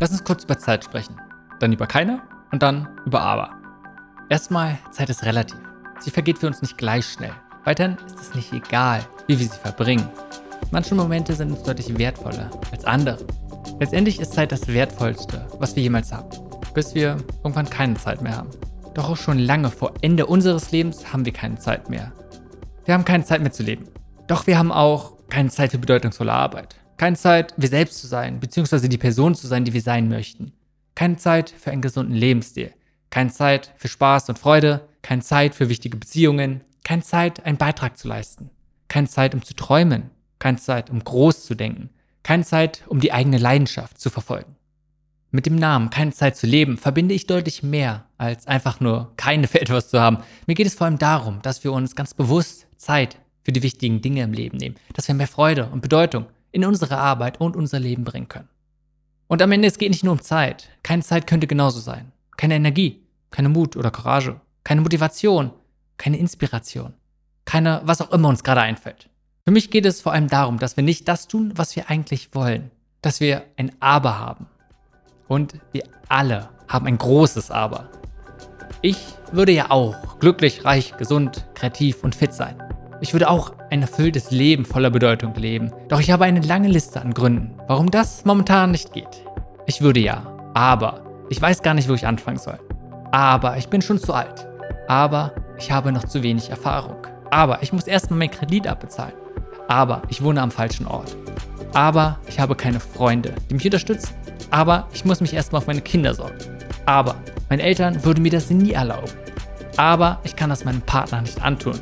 Lass uns kurz über Zeit sprechen. Dann über keine und dann über aber. Erstmal, Zeit ist relativ. Sie vergeht für uns nicht gleich schnell. Weiterhin ist es nicht egal, wie wir sie verbringen. Manche Momente sind uns deutlich wertvoller als andere. Letztendlich ist Zeit das Wertvollste, was wir jemals haben. Bis wir irgendwann keine Zeit mehr haben. Doch auch schon lange vor Ende unseres Lebens haben wir keine Zeit mehr. Wir haben keine Zeit mehr zu leben. Doch wir haben auch keine Zeit für bedeutungsvolle Arbeit. Keine Zeit, wir selbst zu sein, beziehungsweise die Person zu sein, die wir sein möchten. Keine Zeit für einen gesunden Lebensstil. Keine Zeit für Spaß und Freude. Keine Zeit für wichtige Beziehungen. Keine Zeit, einen Beitrag zu leisten. Keine Zeit, um zu träumen. Keine Zeit, um groß zu denken. Keine Zeit, um die eigene Leidenschaft zu verfolgen. Mit dem Namen Keine Zeit zu leben verbinde ich deutlich mehr, als einfach nur keine für etwas zu haben. Mir geht es vor allem darum, dass wir uns ganz bewusst Zeit für die wichtigen Dinge im Leben nehmen, dass wir mehr Freude und Bedeutung in unsere Arbeit und unser Leben bringen können. Und am Ende, es geht nicht nur um Zeit. Keine Zeit könnte genauso sein. Keine Energie, keine Mut oder Courage, keine Motivation, keine Inspiration, keine, was auch immer uns gerade einfällt. Für mich geht es vor allem darum, dass wir nicht das tun, was wir eigentlich wollen. Dass wir ein Aber haben. Und wir alle haben ein großes Aber. Ich würde ja auch glücklich, reich, gesund, kreativ und fit sein. Ich würde auch ein erfülltes Leben voller Bedeutung leben. Doch ich habe eine lange Liste an Gründen, warum das momentan nicht geht. Ich würde ja, aber ich weiß gar nicht, wo ich anfangen soll. Aber ich bin schon zu alt. Aber ich habe noch zu wenig Erfahrung. Aber ich muss erstmal meinen Kredit abbezahlen. Aber ich wohne am falschen Ort. Aber ich habe keine Freunde, die mich unterstützen. Aber ich muss mich erstmal auf meine Kinder sorgen. Aber meine Eltern würden mir das nie erlauben. Aber ich kann das meinem Partner nicht antun.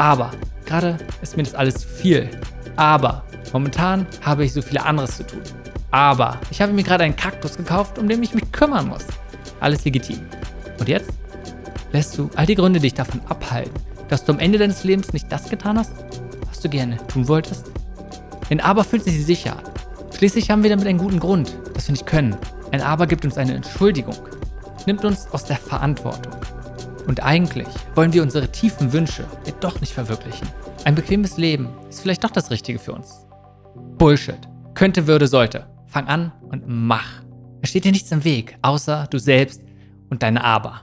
Aber gerade ist mir das alles zu viel. Aber momentan habe ich so viele anderes zu tun. Aber ich habe mir gerade einen Kaktus gekauft, um den ich mich kümmern muss. Alles legitim. Und jetzt? Lässt du all die Gründe dich davon abhalten, dass du am Ende deines Lebens nicht das getan hast, was du gerne tun wolltest? Denn Aber fühlt sich sicher. Schließlich haben wir damit einen guten Grund, dass wir nicht können. Ein Aber gibt uns eine Entschuldigung, nimmt uns aus der Verantwortung. Und eigentlich wollen wir unsere tiefen Wünsche ja doch nicht verwirklichen. Ein bequemes Leben ist vielleicht doch das Richtige für uns. Bullshit. Könnte, würde, sollte. Fang an und mach. Es steht dir nichts im Weg, außer du selbst und deine Aber.